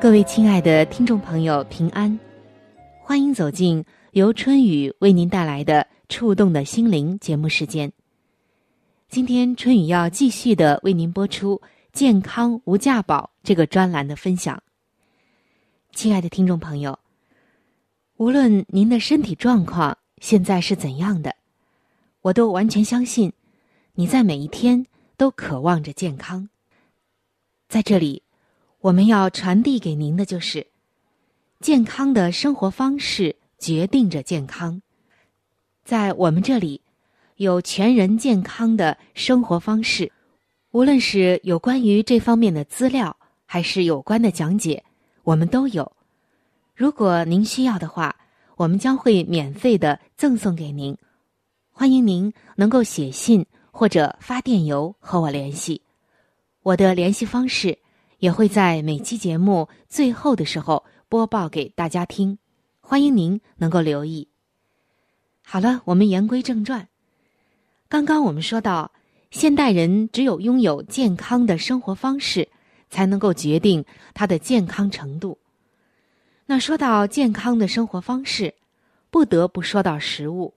各位亲爱的听众朋友，平安，欢迎走进由春雨为您带来的。触动的心灵节目时间，今天春雨要继续的为您播出“健康无价宝”这个专栏的分享。亲爱的听众朋友，无论您的身体状况现在是怎样的，我都完全相信你在每一天都渴望着健康。在这里，我们要传递给您的就是：健康的生活方式决定着健康。在我们这里，有全人健康的生活方式，无论是有关于这方面的资料，还是有关的讲解，我们都有。如果您需要的话，我们将会免费的赠送给您。欢迎您能够写信或者发电邮和我联系，我的联系方式也会在每期节目最后的时候播报给大家听。欢迎您能够留意。好了，我们言归正传。刚刚我们说到，现代人只有拥有健康的生活方式，才能够决定他的健康程度。那说到健康的生活方式，不得不说到食物。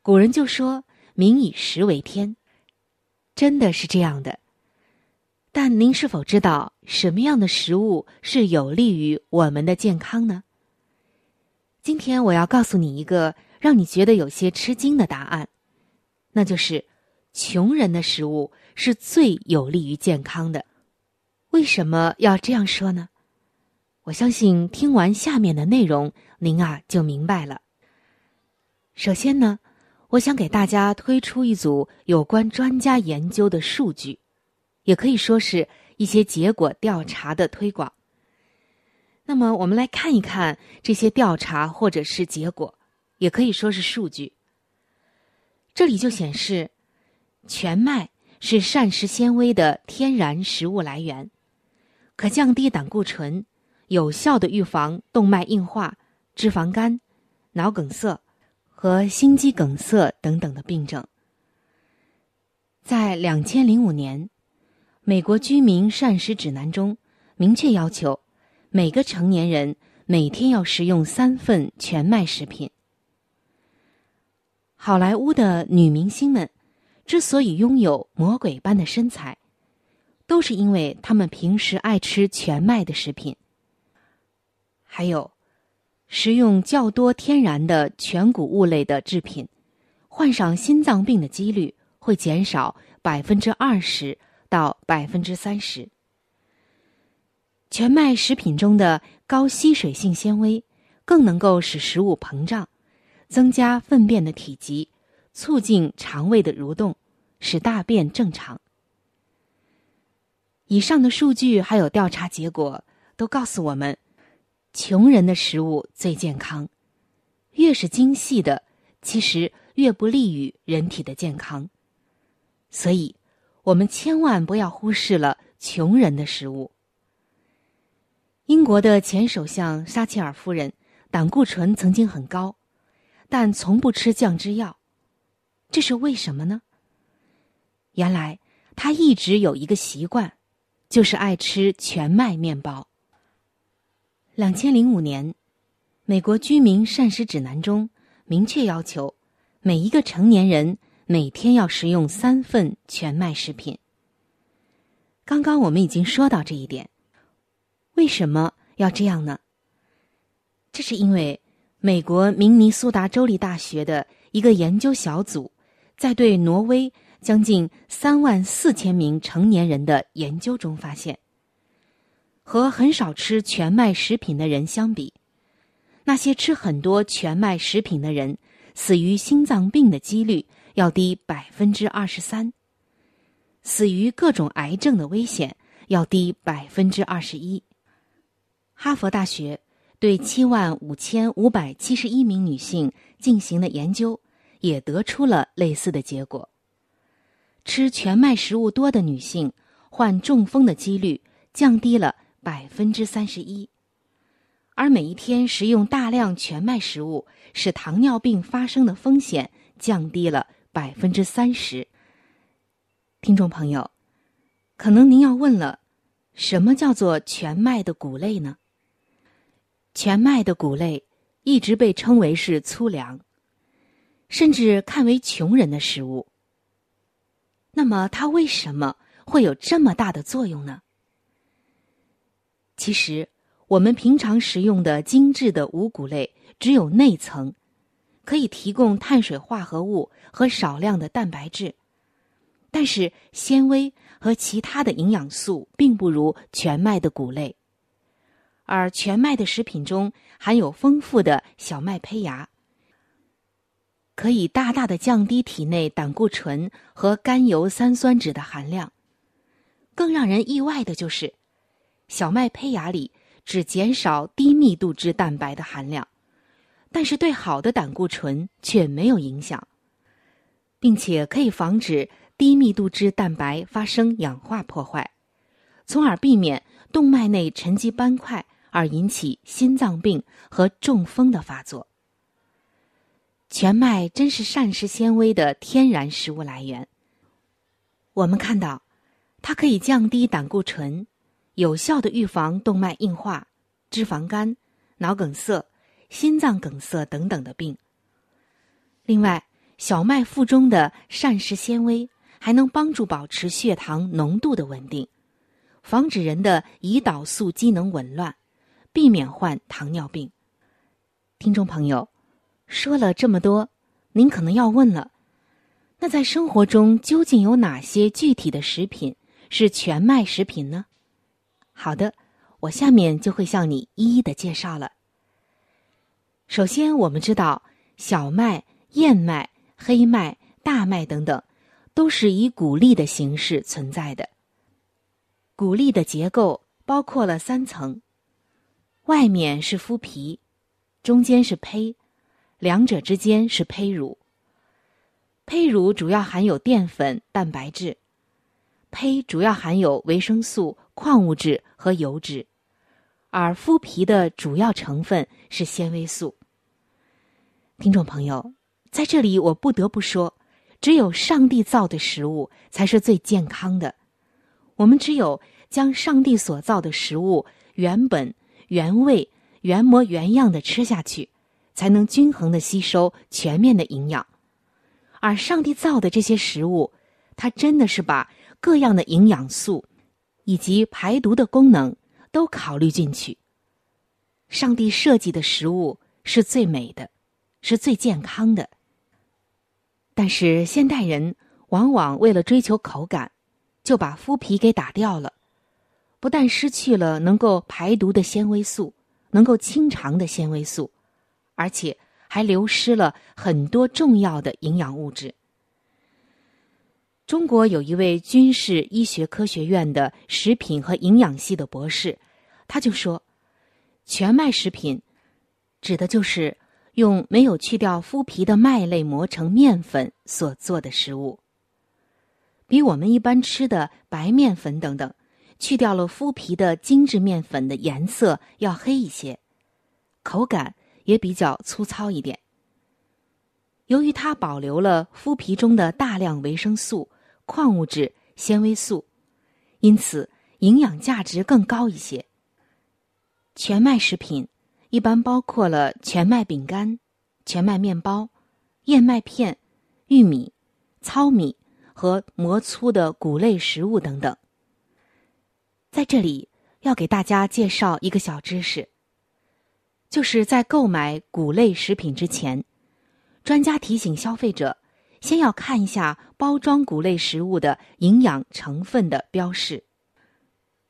古人就说“民以食为天”，真的是这样的。但您是否知道什么样的食物是有利于我们的健康呢？今天我要告诉你一个。让你觉得有些吃惊的答案，那就是穷人的食物是最有利于健康的。为什么要这样说呢？我相信听完下面的内容，您啊就明白了。首先呢，我想给大家推出一组有关专家研究的数据，也可以说是一些结果调查的推广。那么，我们来看一看这些调查或者是结果。也可以说是数据。这里就显示，全麦是膳食纤维的天然食物来源，可降低胆固醇，有效的预防动脉硬化、脂肪肝、脑梗塞和心肌梗塞等等的病症。在两千零五年，美国居民膳食指南中明确要求，每个成年人每天要食用三份全麦食品。好莱坞的女明星们之所以拥有魔鬼般的身材，都是因为她们平时爱吃全麦的食品，还有食用较多天然的全谷物类的制品，患上心脏病的几率会减少百分之二十到百分之三十。全麦食品中的高吸水性纤维更能够使食物膨胀。增加粪便的体积，促进肠胃的蠕动，使大便正常。以上的数据还有调查结果都告诉我们，穷人的食物最健康。越是精细的，其实越不利于人体的健康。所以，我们千万不要忽视了穷人的食物。英国的前首相撒切尔夫人，胆固醇曾经很高。但从不吃降脂药，这是为什么呢？原来他一直有一个习惯，就是爱吃全麦面包。两千零五年，美国居民膳食指南中明确要求，每一个成年人每天要食用三份全麦食品。刚刚我们已经说到这一点，为什么要这样呢？这是因为美国明尼苏达州立大学的一个研究小组，在对挪威将近三万四千名成年人的研究中发现，和很少吃全麦食品的人相比，那些吃很多全麦食品的人，死于心脏病的几率要低百分之二十三，死于各种癌症的危险要低百分之二十一。哈佛大学。对七万五千五百七十一名女性进行了研究，也得出了类似的结果。吃全麦食物多的女性患中风的几率降低了百分之三十一，而每一天食用大量全麦食物，使糖尿病发生的风险降低了百分之三十。听众朋友，可能您要问了，什么叫做全麦的谷类呢？全麦的谷类一直被称为是粗粮，甚至看为穷人的食物。那么，它为什么会有这么大的作用呢？其实，我们平常食用的精致的五谷类只有内层，可以提供碳水化合物和少量的蛋白质，但是纤维和其他的营养素并不如全麦的谷类。而全麦的食品中含有丰富的小麦胚芽，可以大大的降低体内胆固醇和甘油三酸酯的含量。更让人意外的就是，小麦胚芽里只减少低密度脂蛋白的含量，但是对好的胆固醇却没有影响，并且可以防止低密度脂蛋白发生氧化破坏，从而避免动脉内沉积斑块。而引起心脏病和中风的发作。全麦真是膳食纤维的天然食物来源。我们看到，它可以降低胆固醇，有效的预防动脉硬化、脂肪肝、脑梗塞、心脏梗塞等等的病。另外，小麦腹中的膳食纤维还能帮助保持血糖浓度的稳定，防止人的胰岛素机能紊乱。避免患糖尿病。听众朋友，说了这么多，您可能要问了：那在生活中究竟有哪些具体的食品是全麦食品呢？好的，我下面就会向你一一的介绍了。首先，我们知道小麦、燕麦、黑麦、大麦等等，都是以谷粒的形式存在的。谷粒的结构包括了三层。外面是麸皮，中间是胚，两者之间是胚乳。胚乳主要含有淀粉、蛋白质，胚主要含有维生素、矿物质和油脂，而麸皮的主要成分是纤维素。听众朋友，在这里我不得不说，只有上帝造的食物才是最健康的。我们只有将上帝所造的食物原本。原味、原模原样的吃下去，才能均衡的吸收全面的营养。而上帝造的这些食物，它真的是把各样的营养素以及排毒的功能都考虑进去。上帝设计的食物是最美的，是最健康的。但是现代人往往为了追求口感，就把麸皮给打掉了。不但失去了能够排毒的纤维素，能够清肠的纤维素，而且还流失了很多重要的营养物质。中国有一位军事医学科学院的食品和营养系的博士，他就说：“全麦食品指的就是用没有去掉麸皮的麦类磨成面粉所做的食物，比我们一般吃的白面粉等等。”去掉了麸皮的精致面粉的颜色要黑一些，口感也比较粗糙一点。由于它保留了麸皮中的大量维生素、矿物质、纤维素，因此营养价值更高一些。全麦食品一般包括了全麦饼干、全麦面包、燕麦片、玉米、糙米和磨粗的谷类食物等等。在这里要给大家介绍一个小知识，就是在购买谷类食品之前，专家提醒消费者，先要看一下包装谷类食物的营养成分的标示。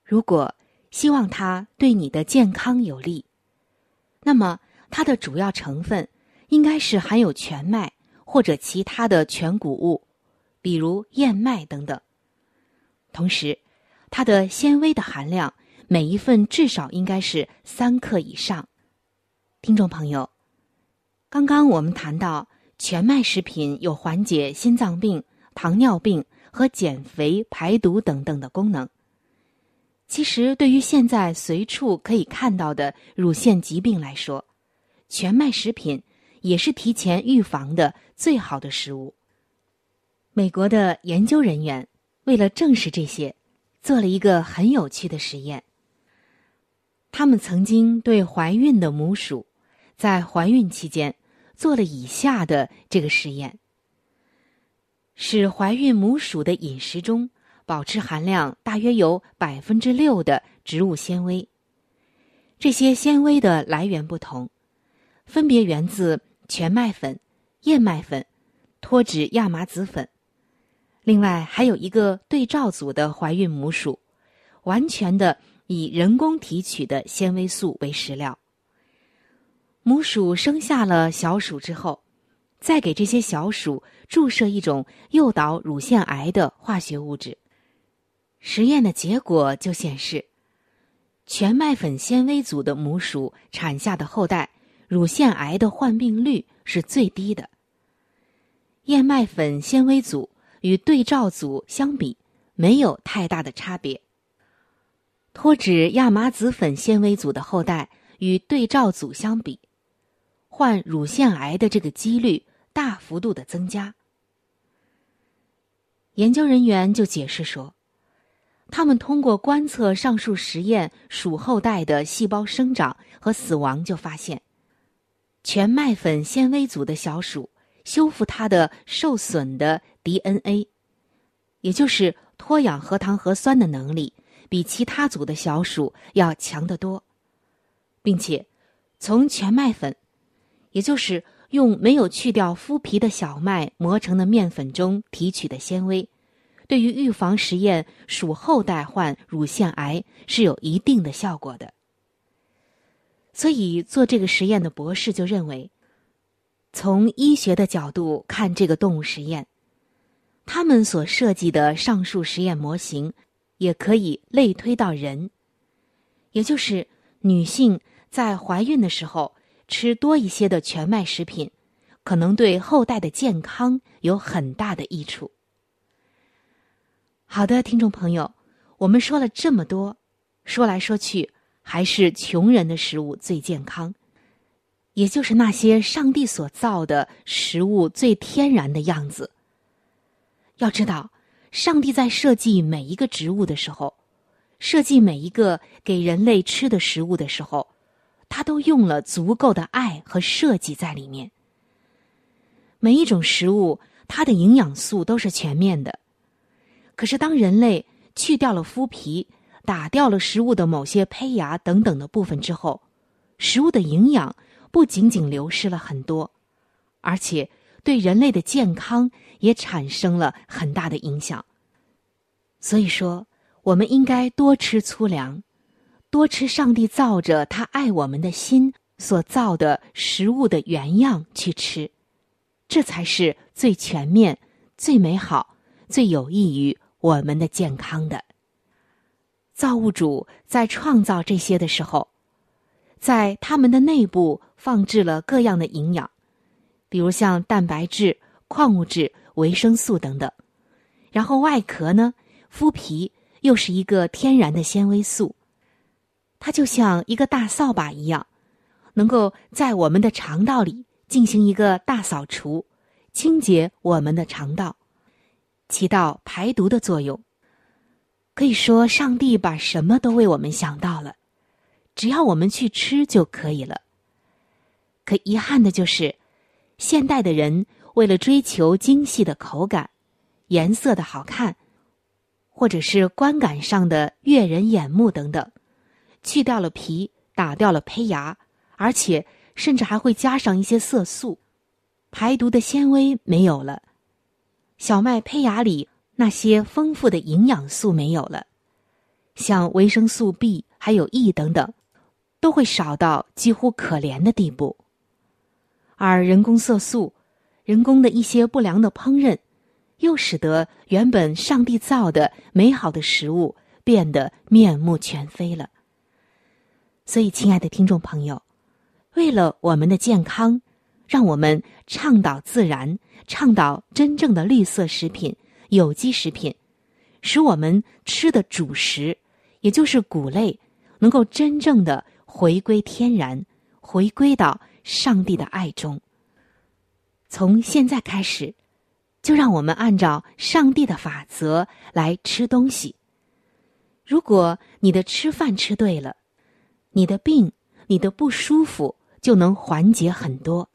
如果希望它对你的健康有利，那么它的主要成分应该是含有全麦或者其他的全谷物，比如燕麦等等。同时，它的纤维的含量，每一份至少应该是三克以上。听众朋友，刚刚我们谈到全麦食品有缓解心脏病、糖尿病和减肥、排毒等等的功能。其实，对于现在随处可以看到的乳腺疾病来说，全麦食品也是提前预防的最好的食物。美国的研究人员为了证实这些。做了一个很有趣的实验。他们曾经对怀孕的母鼠，在怀孕期间做了以下的这个实验：使怀孕母鼠的饮食中保持含量大约有百分之六的植物纤维。这些纤维的来源不同，分别源自全麦粉、燕麦粉、脱脂亚麻籽粉。另外还有一个对照组的怀孕母鼠，完全的以人工提取的纤维素为食料。母鼠生下了小鼠之后，再给这些小鼠注射一种诱导乳腺癌的化学物质。实验的结果就显示，全麦粉纤维组的母鼠产下的后代乳腺癌的患病率是最低的。燕麦粉纤维组。与对照组相比，没有太大的差别。脱脂亚麻籽粉纤维组的后代与对照组相比，患乳腺癌的这个几率大幅度的增加。研究人员就解释说，他们通过观测上述实验鼠后代的细胞生长和死亡，就发现，全麦粉纤维组的小鼠修复它的受损的。DNA，也就是脱氧核糖核酸的能力，比其他组的小鼠要强得多，并且从全麦粉，也就是用没有去掉麸皮的小麦磨成的面粉中提取的纤维，对于预防实验鼠后代患乳腺癌是有一定的效果的。所以做这个实验的博士就认为，从医学的角度看这个动物实验。他们所设计的上述实验模型，也可以类推到人，也就是女性在怀孕的时候吃多一些的全麦食品，可能对后代的健康有很大的益处。好的，听众朋友，我们说了这么多，说来说去还是穷人的食物最健康，也就是那些上帝所造的食物最天然的样子。要知道，上帝在设计每一个植物的时候，设计每一个给人类吃的食物的时候，他都用了足够的爱和设计在里面。每一种食物，它的营养素都是全面的。可是，当人类去掉了麸皮，打掉了食物的某些胚芽等等的部分之后，食物的营养不仅仅流失了很多，而且。对人类的健康也产生了很大的影响。所以说，我们应该多吃粗粮，多吃上帝造着他爱我们的心所造的食物的原样去吃，这才是最全面、最美好、最有益于我们的健康的。造物主在创造这些的时候，在他们的内部放置了各样的营养。比如像蛋白质、矿物质、维生素等等，然后外壳呢，麸皮又是一个天然的纤维素，它就像一个大扫把一样，能够在我们的肠道里进行一个大扫除，清洁我们的肠道，起到排毒的作用。可以说，上帝把什么都为我们想到了，只要我们去吃就可以了。可遗憾的就是。现代的人为了追求精细的口感、颜色的好看，或者是观感上的悦人眼目等等，去掉了皮，打掉了胚芽，而且甚至还会加上一些色素，排毒的纤维没有了，小麦胚芽里那些丰富的营养素没有了，像维生素 B 还有 E 等等，都会少到几乎可怜的地步，而人工色素。人工的一些不良的烹饪，又使得原本上帝造的美好的食物变得面目全非了。所以，亲爱的听众朋友，为了我们的健康，让我们倡导自然，倡导真正的绿色食品、有机食品，使我们吃的主食，也就是谷类，能够真正的回归天然，回归到上帝的爱中。从现在开始，就让我们按照上帝的法则来吃东西。如果你的吃饭吃对了，你的病、你的不舒服就能缓解很多。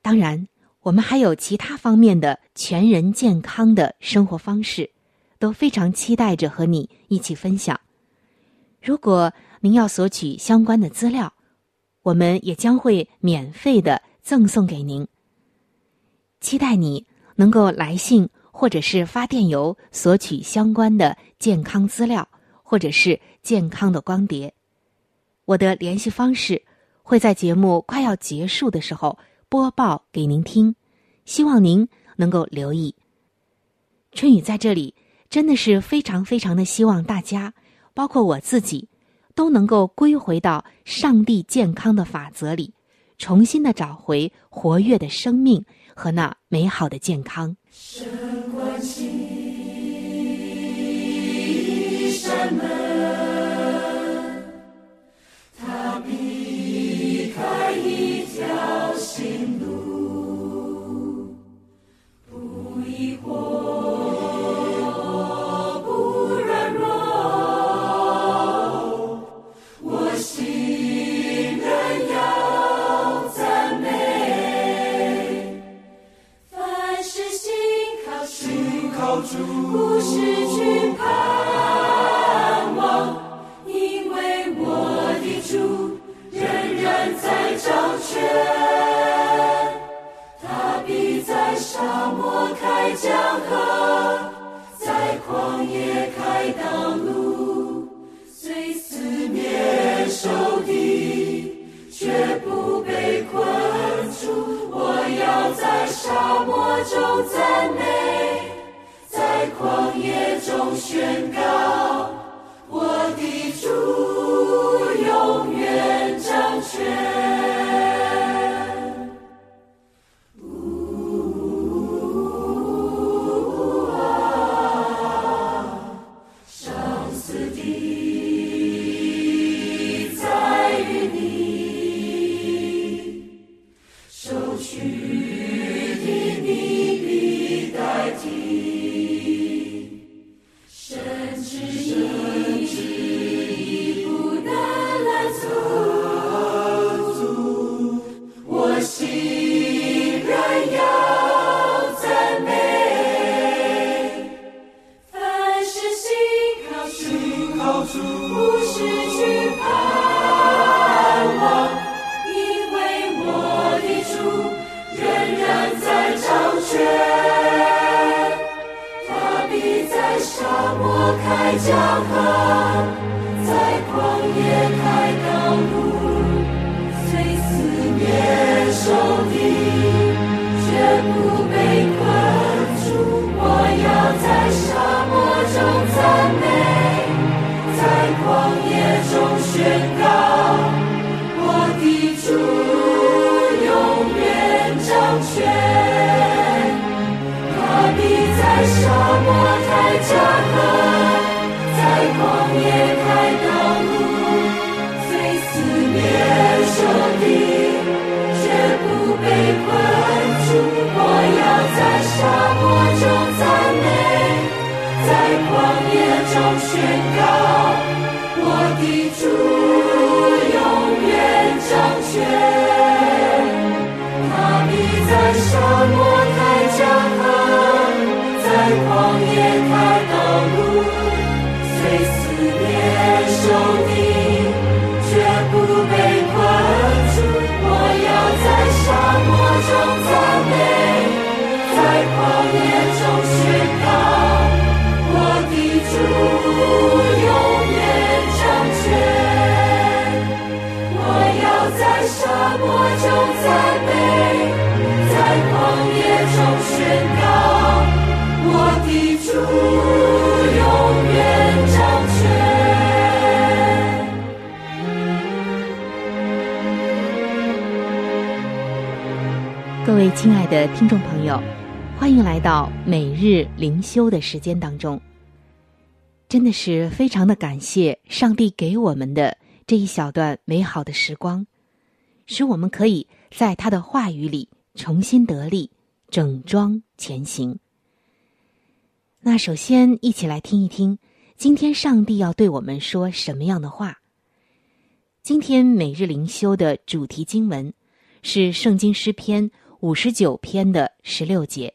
当然，我们还有其他方面的全人健康的生活方式，都非常期待着和你一起分享。如果您要索取相关的资料，我们也将会免费的赠送给您。期待你能够来信或者是发电邮索取相关的健康资料，或者是健康的光碟。我的联系方式会在节目快要结束的时候播报给您听，希望您能够留意。春雨在这里真的是非常非常的希望大家，包括我自己，都能够归回到上帝健康的法则里，重新的找回活跃的生命。和那美好的健康。神关起山门，避我开江河，在旷野开道路，虽四面受敌，绝不被困住。我要在沙漠中赞美，在旷野中宣告，我的主永远掌权。他必在沙漠开江。我要宣告我的主永远掌权。亲爱的听众朋友，欢迎来到每日灵修的时间当中。真的是非常的感谢上帝给我们的这一小段美好的时光，使我们可以在他的话语里重新得力，整装前行。那首先一起来听一听，今天上帝要对我们说什么样的话？今天每日灵修的主题经文是《圣经诗篇》五十九篇的十六节。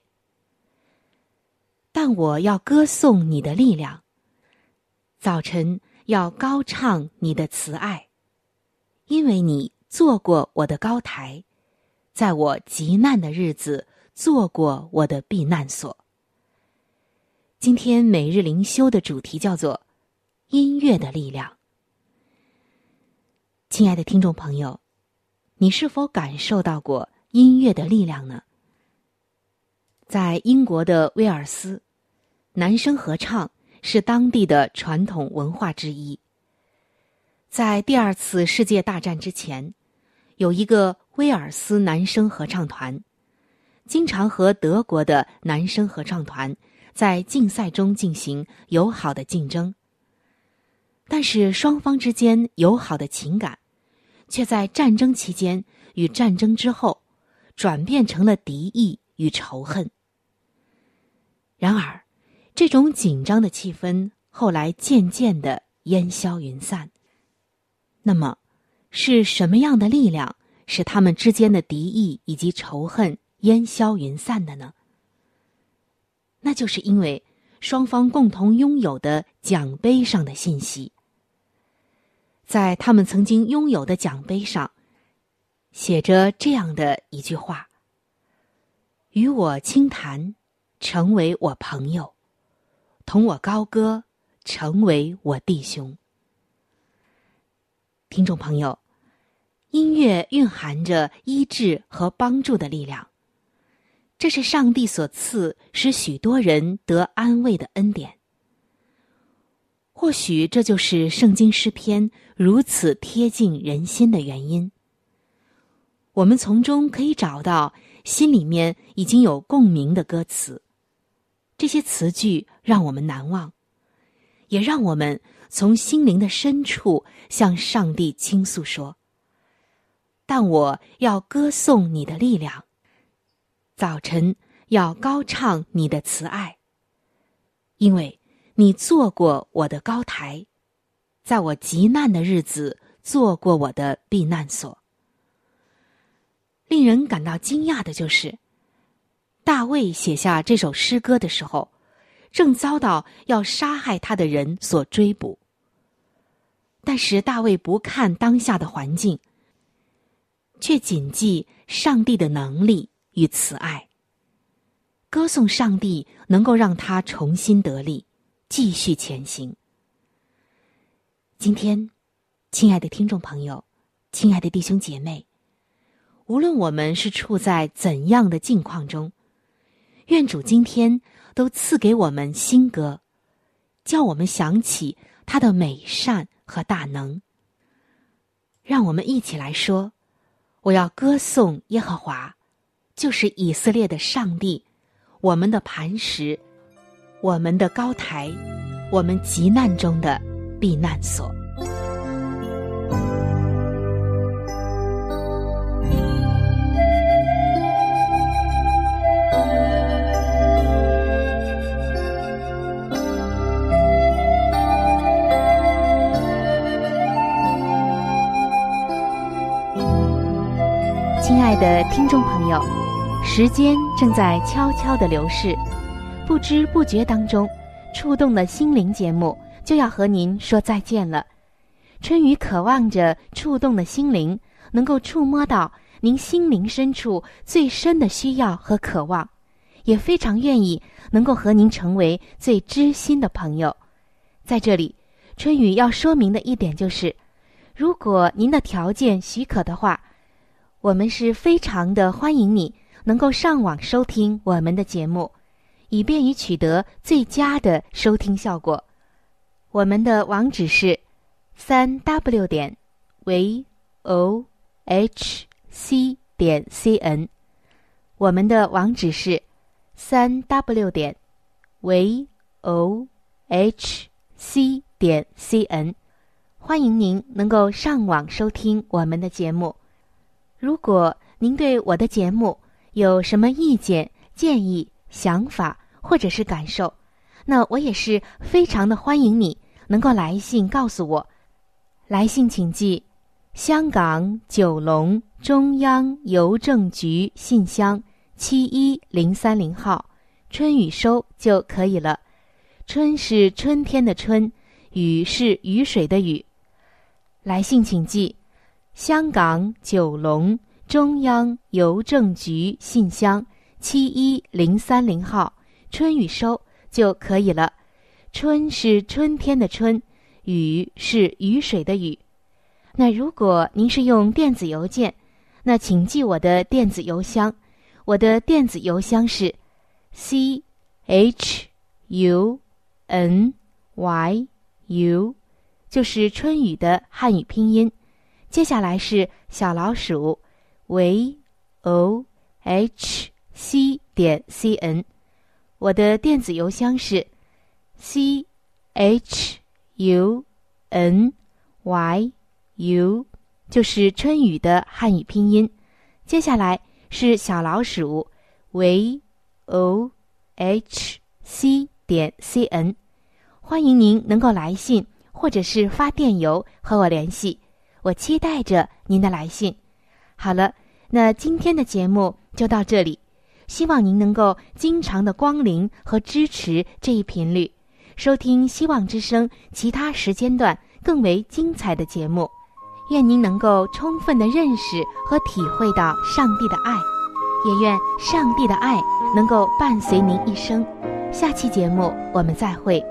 但我要歌颂你的力量。早晨要高唱你的慈爱，因为你做过我的高台，在我极难的日子做过我的避难所。今天每日灵修的主题叫做“音乐的力量”。亲爱的听众朋友，你是否感受到过音乐的力量呢？在英国的威尔斯，男声合唱。是当地的传统文化之一。在第二次世界大战之前，有一个威尔斯男声合唱团，经常和德国的男声合唱团在竞赛中进行友好的竞争。但是双方之间友好的情感，却在战争期间与战争之后，转变成了敌意与仇恨。然而。这种紧张的气氛后来渐渐的烟消云散。那么，是什么样的力量使他们之间的敌意以及仇恨烟消云散的呢？那就是因为双方共同拥有的奖杯上的信息。在他们曾经拥有的奖杯上，写着这样的一句话：“与我轻谈，成为我朋友。”同我高歌，成为我弟兄。听众朋友，音乐蕴含着医治和帮助的力量，这是上帝所赐使许多人得安慰的恩典。或许这就是圣经诗篇如此贴近人心的原因。我们从中可以找到心里面已经有共鸣的歌词。这些词句让我们难忘，也让我们从心灵的深处向上帝倾诉说：“但我要歌颂你的力量，早晨要高唱你的慈爱，因为你做过我的高台，在我极难的日子做过我的避难所。”令人感到惊讶的就是。大卫写下这首诗歌的时候，正遭到要杀害他的人所追捕。但是大卫不看当下的环境，却谨记上帝的能力与慈爱，歌颂上帝能够让他重新得力，继续前行。今天，亲爱的听众朋友，亲爱的弟兄姐妹，无论我们是处在怎样的境况中。愿主今天都赐给我们新歌，叫我们想起他的美善和大能。让我们一起来说：“我要歌颂耶和华，就是以色列的上帝，我们的磐石，我们的高台，我们急难中的避难所。”亲爱的听众朋友，时间正在悄悄的流逝，不知不觉当中，触动的心灵节目就要和您说再见了。春雨渴望着触动的心灵能够触摸到您心灵深处最深的需要和渴望，也非常愿意能够和您成为最知心的朋友。在这里，春雨要说明的一点就是，如果您的条件许可的话。我们是非常的欢迎你能够上网收听我们的节目，以便于取得最佳的收听效果。我们的网址是三 w 点 v o h c 点 c n。我们的网址是三 w 点 v o h c 点 c n。欢迎您能够上网收听我们的节目。如果您对我的节目有什么意见、建议、想法或者是感受，那我也是非常的欢迎你能够来信告诉我。来信请寄香港九龙中央邮政局信箱七一零三零号，春雨收就可以了。春是春天的春，雨是雨水的雨。来信请寄。香港九龙中央邮政局信箱七一零三零号，春雨收就可以了。春是春天的春，雨是雨水的雨。那如果您是用电子邮件，那请记我的电子邮箱，我的电子邮箱是 c h u n y u，就是春雨的汉语拼音。接下来是小老鼠，v o h c 点 c n，我的电子邮箱是 c h u n y u，就是春雨的汉语拼音。接下来是小老鼠，v o h c 点 c n，欢迎您能够来信或者是发电邮和我联系。我期待着您的来信。好了，那今天的节目就到这里，希望您能够经常的光临和支持这一频率，收听希望之声其他时间段更为精彩的节目。愿您能够充分的认识和体会到上帝的爱，也愿上帝的爱能够伴随您一生。下期节目我们再会。